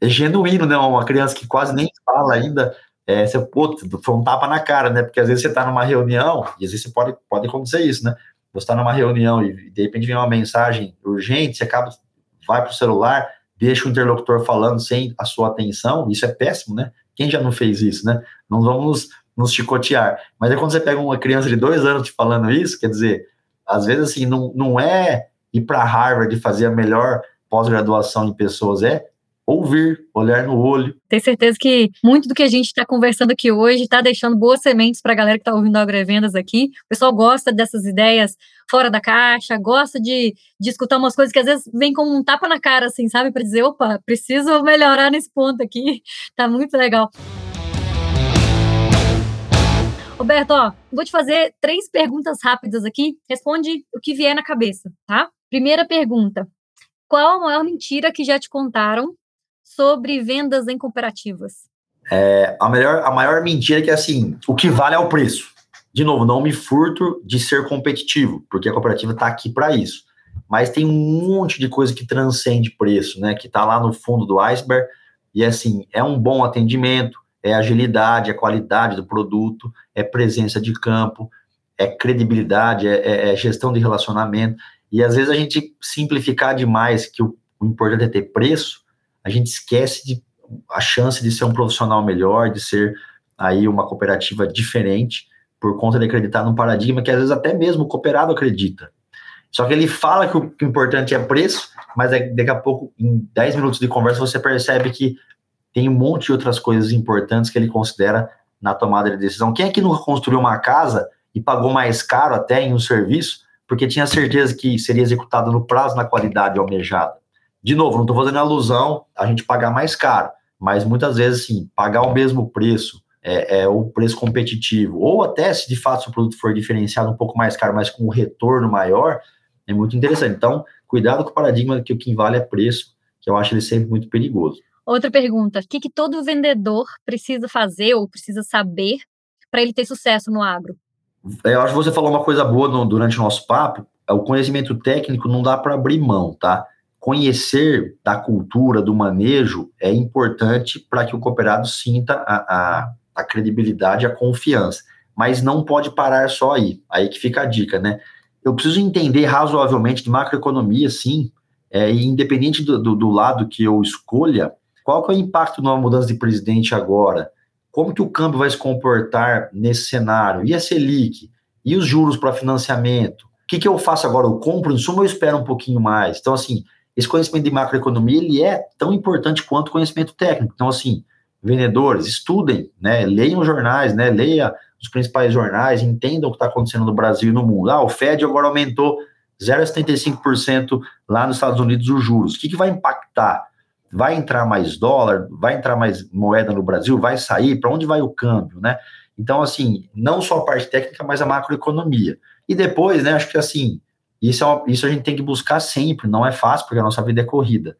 é genuíno, né? Uma criança que quase nem fala ainda, é, você, pô, foi um tapa na cara, né? Porque às vezes você está numa reunião, e às vezes você pode, pode acontecer isso, né? Você está numa reunião e de repente vem uma mensagem urgente, você acaba, vai para o celular, deixa o interlocutor falando sem a sua atenção, isso é péssimo, né? Quem já não fez isso, né? Não vamos nos, chicotear. Mas é quando você pega uma criança de dois anos te falando isso, quer dizer, às vezes assim, não, não é ir para Harvard e fazer a melhor pós-graduação em pessoas, é ouvir, olhar no olho. Tenho certeza que muito do que a gente está conversando aqui hoje está deixando boas sementes para a galera que está ouvindo Agrovendas aqui. O pessoal gosta dessas ideias fora da caixa, gosta de, de escutar umas coisas que às vezes vem como um tapa na cara, assim, sabe? Para dizer, opa, preciso melhorar nesse ponto aqui. (laughs) Tá muito legal. Roberto, ó, vou te fazer três perguntas rápidas aqui. Responde o que vier na cabeça, tá? Primeira pergunta: qual a maior mentira que já te contaram sobre vendas em cooperativas? É, a, melhor, a maior mentira é que, assim, o que vale é o preço. De novo, não me furto de ser competitivo, porque a cooperativa está aqui para isso. mas tem um monte de coisa que transcende preço, né? Que está lá no fundo do iceberg. E assim, é um bom atendimento, é agilidade, é qualidade do produto, é presença de campo, é credibilidade, é, é, é gestão de relacionamento. E às vezes a gente simplificar demais que o, o importante é ter preço, a gente esquece de a chance de ser um profissional melhor, de ser aí uma cooperativa diferente, por conta de acreditar num paradigma que às vezes até mesmo o cooperado acredita. Só que ele fala que o, o importante é preço, mas daqui a pouco, em 10 minutos de conversa, você percebe que tem um monte de outras coisas importantes que ele considera na tomada de decisão. Quem é que nunca construiu uma casa e pagou mais caro até em um serviço, porque tinha certeza que seria executado no prazo, na qualidade almejada? De novo, não estou fazendo alusão a gente pagar mais caro, mas muitas vezes, sim, pagar o mesmo preço, é, é, o preço competitivo, ou até se de fato o produto for diferenciado um pouco mais caro, mas com um retorno maior, é muito interessante. Então, cuidado com o paradigma que o que vale é preço, que eu acho ele sempre muito perigoso. Outra pergunta: o que, que todo vendedor precisa fazer ou precisa saber para ele ter sucesso no agro? É, eu acho que você falou uma coisa boa no, durante o nosso papo. É, o conhecimento técnico não dá para abrir mão, tá? Conhecer da cultura, do manejo, é importante para que o cooperado sinta a, a, a credibilidade, a confiança. Mas não pode parar só aí. Aí que fica a dica, né? eu preciso entender razoavelmente de macroeconomia, sim, é, independente do, do, do, lado que eu escolha, qual que é o impacto numa mudança de presidente agora? Como que o câmbio vai se comportar nesse cenário? E a Selic? E os juros para financiamento? O que, que eu faço agora? Eu compro insumo ou eu espero um pouquinho mais? Então, assim, esse conhecimento de macroeconomia, ele é tão importante quanto o conhecimento técnico. Então, assim, vendedores, estudem, né, leiam jornais, né, leia os principais jornais, entendam o que está acontecendo no Brasil e no mundo. Ah, o Fed agora aumentou 0,75% lá nos Estados Unidos os juros. O que, que vai impactar? Vai entrar mais dólar? Vai entrar mais moeda no Brasil? Vai sair? Para onde vai o câmbio, né? Então, assim, não só a parte técnica, mas a macroeconomia. E depois, né, acho que assim, isso, é isso a gente tem que buscar sempre, não é fácil, porque a nossa vida é corrida.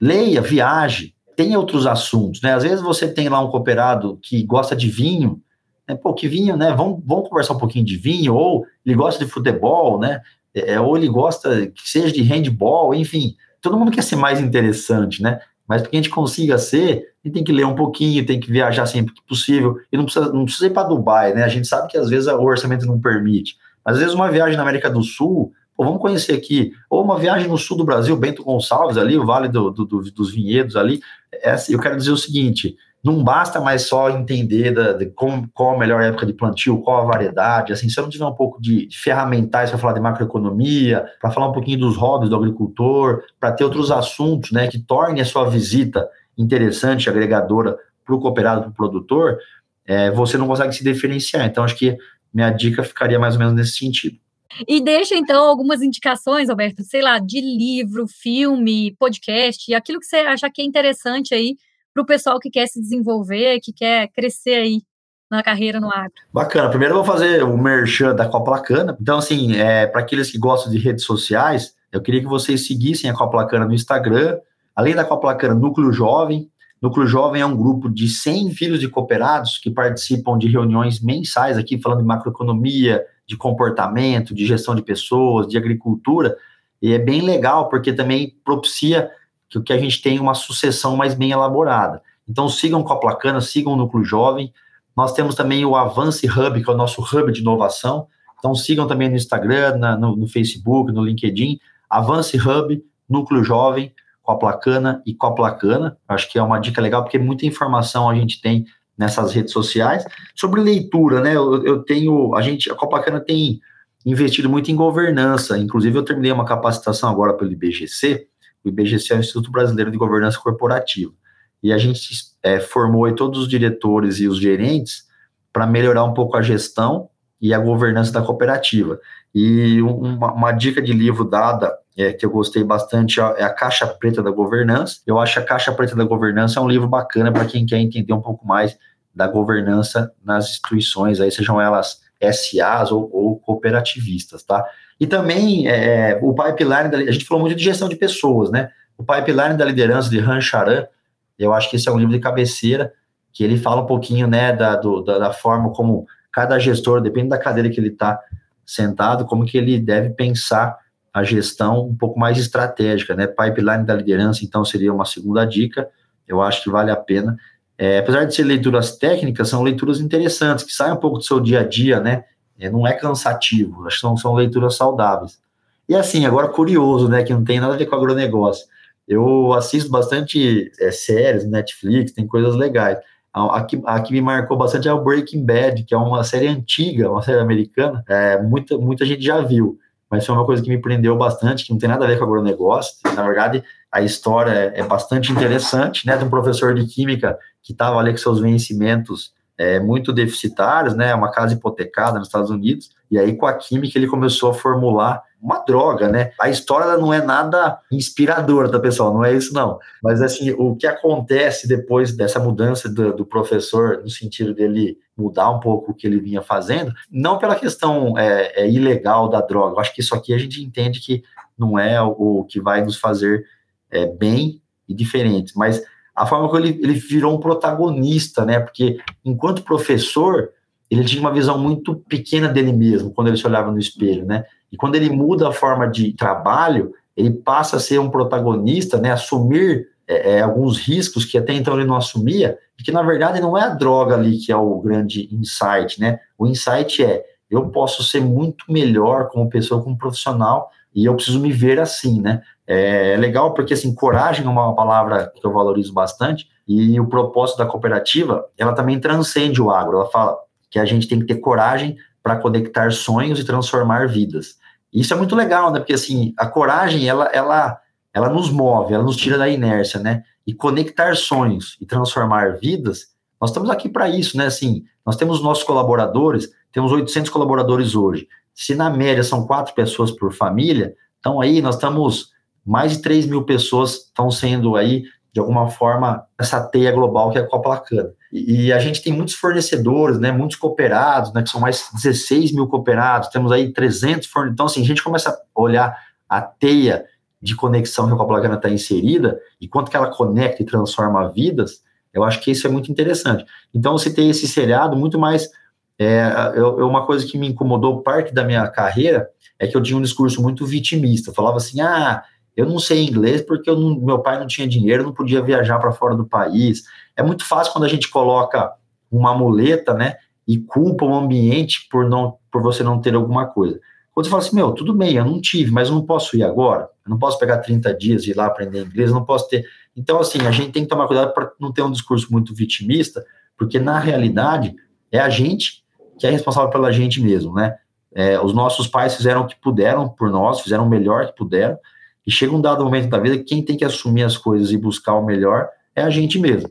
Leia, viaje, tem outros assuntos, né? Às vezes você tem lá um cooperado que gosta de vinho, né? Pô, que vinho, né? Vamos, vamos conversar um pouquinho de vinho, ou ele gosta de futebol, né? É, ou ele gosta que seja de handball, enfim. Todo mundo quer ser mais interessante, né? Mas para que a gente consiga ser, a gente tem que ler um pouquinho, tem que viajar sempre que possível. E não precisa, não precisa ir para Dubai, né? A gente sabe que às vezes o orçamento não permite. Às vezes uma viagem na América do Sul, pô, vamos conhecer aqui. Ou uma viagem no sul do Brasil, Bento Gonçalves ali, o Vale do, do, do, dos Vinhedos ali. É, eu quero dizer o seguinte: não basta mais só entender da, de como, qual a melhor época de plantio, qual a variedade, assim, se eu não tiver um pouco de, de ferramentais para falar de macroeconomia, para falar um pouquinho dos hobbies do agricultor, para ter outros assuntos, né, que tornem a sua visita interessante, agregadora para o cooperado, para o produtor, é, você não consegue se diferenciar. Então, acho que minha dica ficaria mais ou menos nesse sentido. E deixa, então, algumas indicações, Alberto, sei lá, de livro, filme, podcast, aquilo que você achar que é interessante aí para o pessoal que quer se desenvolver, que quer crescer aí na carreira no agro. Bacana. Primeiro eu vou fazer o merchan da Coplacana. Então, assim, é, para aqueles que gostam de redes sociais, eu queria que vocês seguissem a Coplacana no Instagram. Além da Coplacana, Núcleo Jovem. Núcleo Jovem é um grupo de 100 filhos de cooperados que participam de reuniões mensais aqui, falando de macroeconomia, de comportamento, de gestão de pessoas, de agricultura. E é bem legal, porque também propicia que o que a gente tem uma sucessão mais bem elaborada. Então sigam com a Placana, sigam o Núcleo Jovem. Nós temos também o Avance Hub, que é o nosso hub de inovação. Então sigam também no Instagram, na, no, no, Facebook, no LinkedIn. Avance Hub, Núcleo Jovem, com a Placana e com a Placana. Acho que é uma dica legal, porque muita informação a gente tem nessas redes sociais. Sobre leitura, né? Eu, eu tenho, a gente, a Coplacana tem investido muito em governança. Inclusive, eu terminei uma capacitação agora pelo IBGC, o IBGC é o Instituto Brasileiro de Governança Corporativa. E a gente é, formou todos os diretores e os gerentes para melhorar um pouco a gestão e a governança da cooperativa. E uma, uma dica de livro dada é, que eu gostei bastante é a Caixa Preta da Governança. Eu acho a Caixa Preta da Governança é um livro bacana para quem quer entender um pouco mais da governança nas instituições, aí sejam elas SAs ou, ou cooperativistas, tá? E também é, o pipeline, da, a gente falou muito de gestão de pessoas, né? O pipeline da liderança de Han Charan, eu acho que esse é um livro de cabeceira, que ele fala um pouquinho, né, da, do, da, da, forma como cada gestor, depende da cadeira que ele está sentado, como que ele deve pensar a gestão um pouco mais estratégica, né? Pipeline da liderança, então, seria uma segunda dica. Eu acho que vale a pena. É, apesar de ser leituras técnicas, são leituras interessantes, que saem um pouco do seu dia a dia, né? É, não é cansativo, acho que são, são leituras saudáveis. E assim, agora curioso, né? Que não tem nada a ver com agronegócio. Eu assisto bastante é, séries, Netflix, tem coisas legais. A, a, que, a, que, me marcou bastante é o Breaking Bad, que é uma série antiga, uma série americana, é, muita, muita gente já viu, mas foi uma coisa que me prendeu bastante, que não tem nada a ver com agronegócio. Na verdade, a história é, é bastante interessante, né? Tem um professor de química que estava ali com seus vencimentos é, muito deficitários, né? Uma casa hipotecada nos Estados Unidos, e aí com a química ele começou a formular uma droga, né? A história não é nada inspiradora, tá, pessoal? Não é isso, não. Mas, assim, o que acontece depois dessa mudança do, do professor, no sentido dele mudar um pouco o que ele vinha fazendo, não pela questão é, é ilegal da droga. Eu acho que isso aqui a gente entende que não é o, o que vai nos fazer é, bem e diferentes, mas a forma que ele, ele virou um protagonista, né? Porque enquanto professor, ele tinha uma visão muito pequena dele mesmo quando ele se olhava no espelho, né? E quando ele muda a forma de trabalho, ele passa a ser um protagonista, né? Assumir é, é, alguns riscos que até então ele não assumia, e que na verdade não é a droga ali que é o grande insight, né? O insight é eu posso ser muito melhor como pessoa, como profissional, e eu preciso me ver assim, né? É legal porque, assim, coragem é uma palavra que eu valorizo bastante, e o propósito da cooperativa, ela também transcende o agro, ela fala que a gente tem que ter coragem para conectar sonhos e transformar vidas. E isso é muito legal, né? Porque, assim, a coragem, ela, ela, ela nos move, ela nos tira da inércia, né? E conectar sonhos e transformar vidas, nós estamos aqui para isso, né? Assim, nós temos nossos colaboradores, temos 800 colaboradores hoje. Se na média são quatro pessoas por família, então aí nós estamos mais de 3 mil pessoas estão sendo aí, de alguma forma, essa teia global que é a Copa Lacana. E, e, a gente tem muitos fornecedores, né, muitos cooperados, né, que são mais 16 mil cooperados, temos aí 300 fornecedores. Então, assim, a gente começa a olhar a teia de conexão que a Copa Lacana está inserida e quanto que ela conecta e transforma vidas, eu acho que isso é muito interessante. Então, você tem esse seriado muito mais é, eu, uma coisa que me incomodou parte da minha carreira é que eu tinha um discurso muito vitimista. Eu falava assim: ah, eu não sei inglês porque não, meu pai não tinha dinheiro, não podia viajar para fora do país. É muito fácil quando a gente coloca uma muleta, né, e culpa o ambiente por não por você não ter alguma coisa. Quando você fala assim, meu, tudo bem, eu não tive, mas eu não posso ir agora. Eu não posso pegar 30 dias e ir lá aprender inglês, eu não posso ter. Então, assim, a gente tem que tomar cuidado para não ter um discurso muito vitimista, porque na realidade é a gente que é responsável pela gente mesmo, né? É, os nossos pais fizeram o que puderam por nós, fizeram o melhor que puderam, e chega um dado momento da vida que quem tem que assumir as coisas e buscar o melhor é a gente mesmo.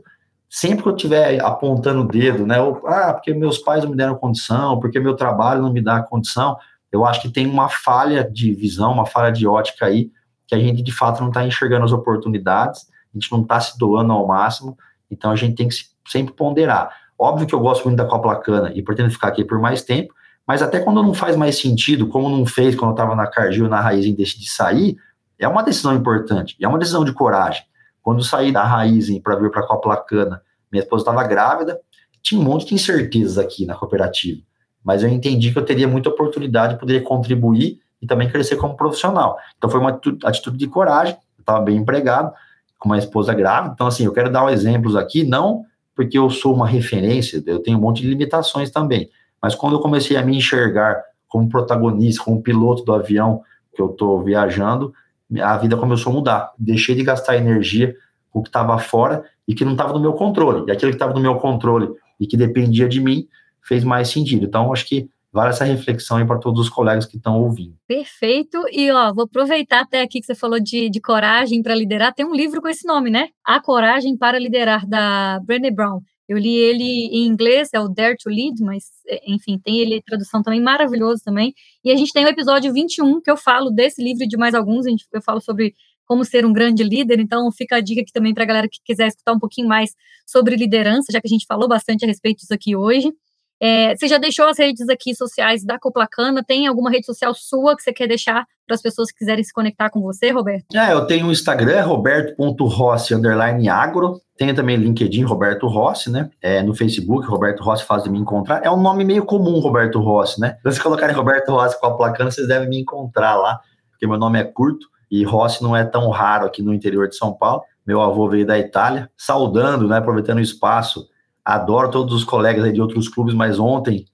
Sempre que eu estiver apontando o dedo, né? Ou, ah, porque meus pais não me deram condição, porque meu trabalho não me dá condição, eu acho que tem uma falha de visão, uma falha de ótica aí, que a gente de fato não está enxergando as oportunidades, a gente não está se doando ao máximo, então a gente tem que sempre ponderar. Óbvio que eu gosto muito da Copa Cana e pretendo ficar aqui por mais tempo, mas até quando não faz mais sentido, como não fez quando eu estava na Cargill, na Raiz e decidi sair, é uma decisão importante, é uma decisão de coragem. Quando saí da Raiz para vir para a Copa Cana, minha esposa estava grávida, tinha um monte de incertezas aqui na cooperativa, mas eu entendi que eu teria muita oportunidade de poder contribuir e também crescer como profissional. Então foi uma atitude de coragem, eu estava bem empregado, com uma esposa grávida, então assim, eu quero dar exemplos aqui, não porque eu sou uma referência, eu tenho um monte de limitações também. Mas quando eu comecei a me enxergar como protagonista, como piloto do avião que eu estou viajando, a vida começou a mudar. Deixei de gastar energia com o que estava fora e que não estava no meu controle. E aquilo que estava no meu controle e que dependia de mim fez mais sentido. Então, acho que vale essa reflexão aí para todos os colegas que estão ouvindo. Perfeito. E ó, vou aproveitar até aqui que você falou de, de coragem para liderar. Tem um livro com esse nome, né? A Coragem para Liderar, da Brené Brown. Eu li ele em inglês, é o Dare to Lead, mas, é, enfim, tem ele tradução também maravilhoso também. E a gente tem o episódio 21, que eu falo desse livro e de mais alguns, gente, eu falo sobre como ser um grande líder, então fica a dica aqui também para a galera que quiser escutar um pouquinho mais sobre liderança, já que a gente falou bastante a respeito disso aqui hoje. É, você já deixou as redes aqui sociais da Coplacana? Tem alguma rede social sua que você quer deixar para as pessoas que quiserem se conectar com você, Roberto? É, eu tenho o Instagram, roberto.rossi, underline agro. Tenho também LinkedIn, Roberto Rossi, né? É, no Facebook, Roberto Rossi faz de me encontrar. É um nome meio comum, Roberto Rossi, né? Se vocês colocarem Roberto Rossi com a placana, vocês devem me encontrar lá. porque meu nome é curto e Rossi não é tão raro aqui no interior de São Paulo. Meu avô veio da Itália, saudando, né, aproveitando o espaço. Adoro todos os colegas de outros clubes, mas ontem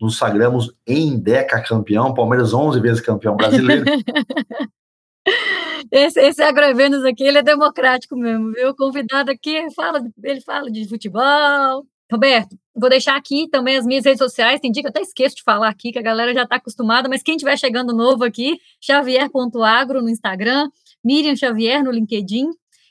nos sagramos em Deca campeão, Palmeiras 11 vezes campeão brasileiro. (laughs) esse, esse aqui, ele é democrático mesmo, viu? O convidado aqui, fala, ele fala de futebol. Roberto, vou deixar aqui também as minhas redes sociais, tem dia que eu até esqueço de falar aqui, que a galera já está acostumada, mas quem estiver chegando novo aqui, xavier.agro no Instagram, Miriam Xavier no LinkedIn,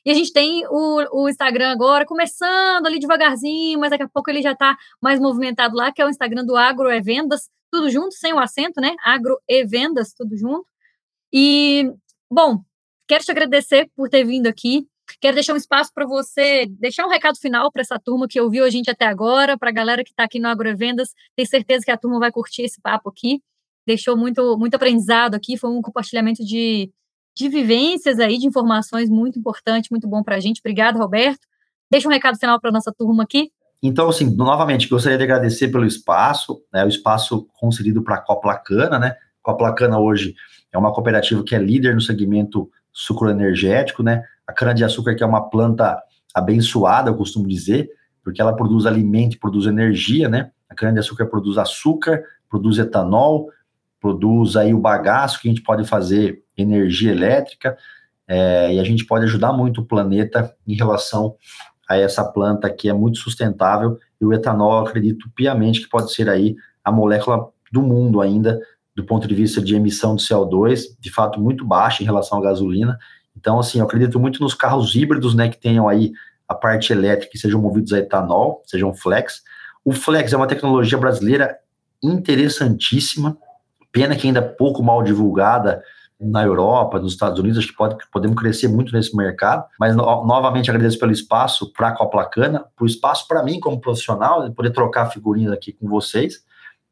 e a gente tem o, o Instagram agora, começando ali devagarzinho, mas daqui a pouco ele já está mais movimentado lá, que é o Instagram do Agro é Vendas, tudo junto, sem o acento, né? Agro e Vendas, tudo junto. E, bom, quero te agradecer por ter vindo aqui. Quero deixar um espaço para você deixar um recado final para essa turma que ouviu a gente até agora, para a galera que está aqui no Agrovendas. Tenho certeza que a turma vai curtir esse papo aqui. Deixou muito, muito aprendizado aqui, foi um compartilhamento de, de vivências aí, de informações muito importante, muito bom para a gente. Obrigada, Roberto. Deixa um recado final para nossa turma aqui. Então, assim, novamente, gostaria de agradecer pelo espaço, né, o espaço concedido para a Coplacana, né? Coplacana hoje é uma cooperativa que é líder no segmento sucroenergético, né? A cana-de-açúcar que é uma planta abençoada, eu costumo dizer, porque ela produz alimento, produz energia, né? A cana-de-açúcar produz açúcar, produz etanol, produz aí o bagaço que a gente pode fazer energia elétrica, é, e a gente pode ajudar muito o planeta em relação a essa planta que é muito sustentável, e o etanol, acredito piamente que pode ser aí a molécula do mundo ainda, do ponto de vista de emissão de CO2, de fato muito baixa em relação à gasolina. Então, assim, eu acredito muito nos carros híbridos, né, que tenham aí a parte elétrica e sejam movidos a etanol, sejam flex. O flex é uma tecnologia brasileira interessantíssima, pena que ainda é pouco mal divulgada, na Europa, nos Estados Unidos, acho que pode, podemos crescer muito nesse mercado, mas no, novamente agradeço pelo espaço para a Coplacana, por espaço para mim como profissional, de poder trocar figurinhas aqui com vocês.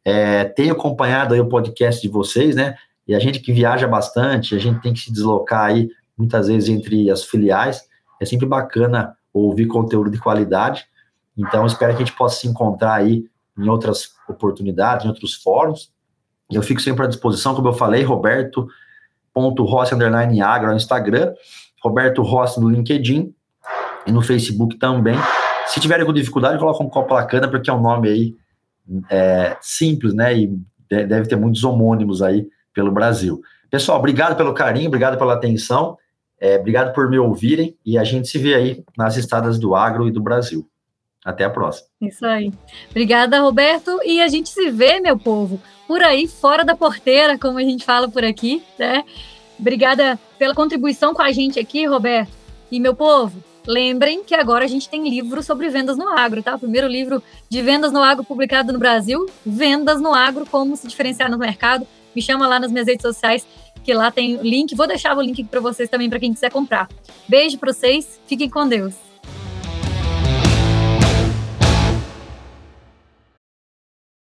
É, tenho acompanhado aí o podcast de vocês, né? E a gente que viaja bastante, a gente tem que se deslocar aí muitas vezes entre as filiais, é sempre bacana ouvir conteúdo de qualidade. Então, espero que a gente possa se encontrar aí em outras oportunidades, em outros fóruns. Eu fico sempre à disposição, como eu falei, Roberto Rossi underline agro no Instagram, Roberto Rossi no LinkedIn e no Facebook também. Se tiverem com dificuldade, colocam um Coplacana, porque é um nome aí é, simples, né? E deve ter muitos homônimos aí pelo Brasil. Pessoal, obrigado pelo carinho, obrigado pela atenção, é, obrigado por me ouvirem e a gente se vê aí nas estradas do agro e do Brasil. Até a próxima. Isso aí. Obrigada, Roberto. E a gente se vê, meu povo, por aí, fora da porteira, como a gente fala por aqui, né? Obrigada pela contribuição com a gente aqui, Roberto. E, meu povo, lembrem que agora a gente tem livro sobre vendas no agro, tá? O primeiro livro de vendas no agro publicado no Brasil, Vendas no Agro, como se diferenciar no mercado. Me chama lá nas minhas redes sociais, que lá tem o link. Vou deixar o link para vocês também, para quem quiser comprar. Beijo para vocês, fiquem com Deus.